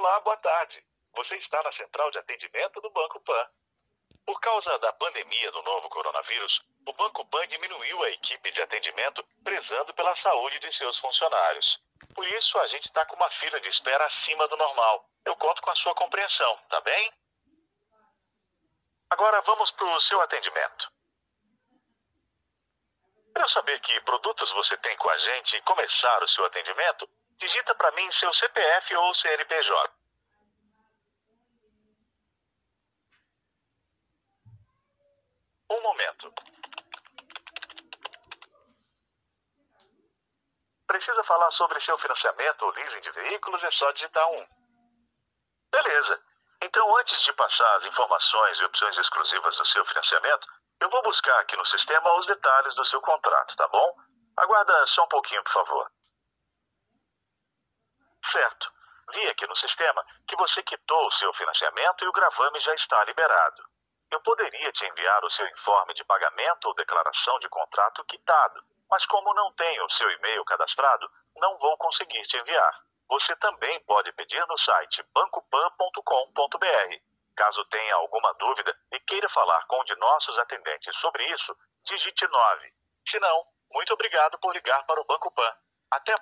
Olá, boa tarde. Você está na central de atendimento do Banco Pan. Por causa da pandemia do novo coronavírus, o Banco Pan diminuiu a equipe de atendimento prezando pela saúde de seus funcionários. Por isso, a gente está com uma fila de espera acima do normal. Eu conto com a sua compreensão, tá bem? Agora vamos para o seu atendimento. Para saber que produtos você tem com a gente e começar o seu atendimento, digita para mim seu CPF ou CNPJ. Um momento. Precisa falar sobre seu financiamento ou leasing de veículos? É só digitar um. Beleza. Então, antes de passar as informações e opções exclusivas do seu financiamento, eu vou buscar aqui no sistema os detalhes do seu contrato, tá bom? Aguarda só um pouquinho, por favor. Certo. Vi aqui no sistema que você quitou o seu financiamento e o gravame já está liberado. Eu poderia te enviar o seu informe de pagamento ou declaração de contrato quitado, mas como não tenho o seu e-mail cadastrado, não vou conseguir te enviar. Você também pode pedir no site bancopan.com.br. Caso tenha alguma dúvida e queira falar com um de nossos atendentes sobre isso, digite 9. Se não, muito obrigado por ligar para o Banco Pan. Até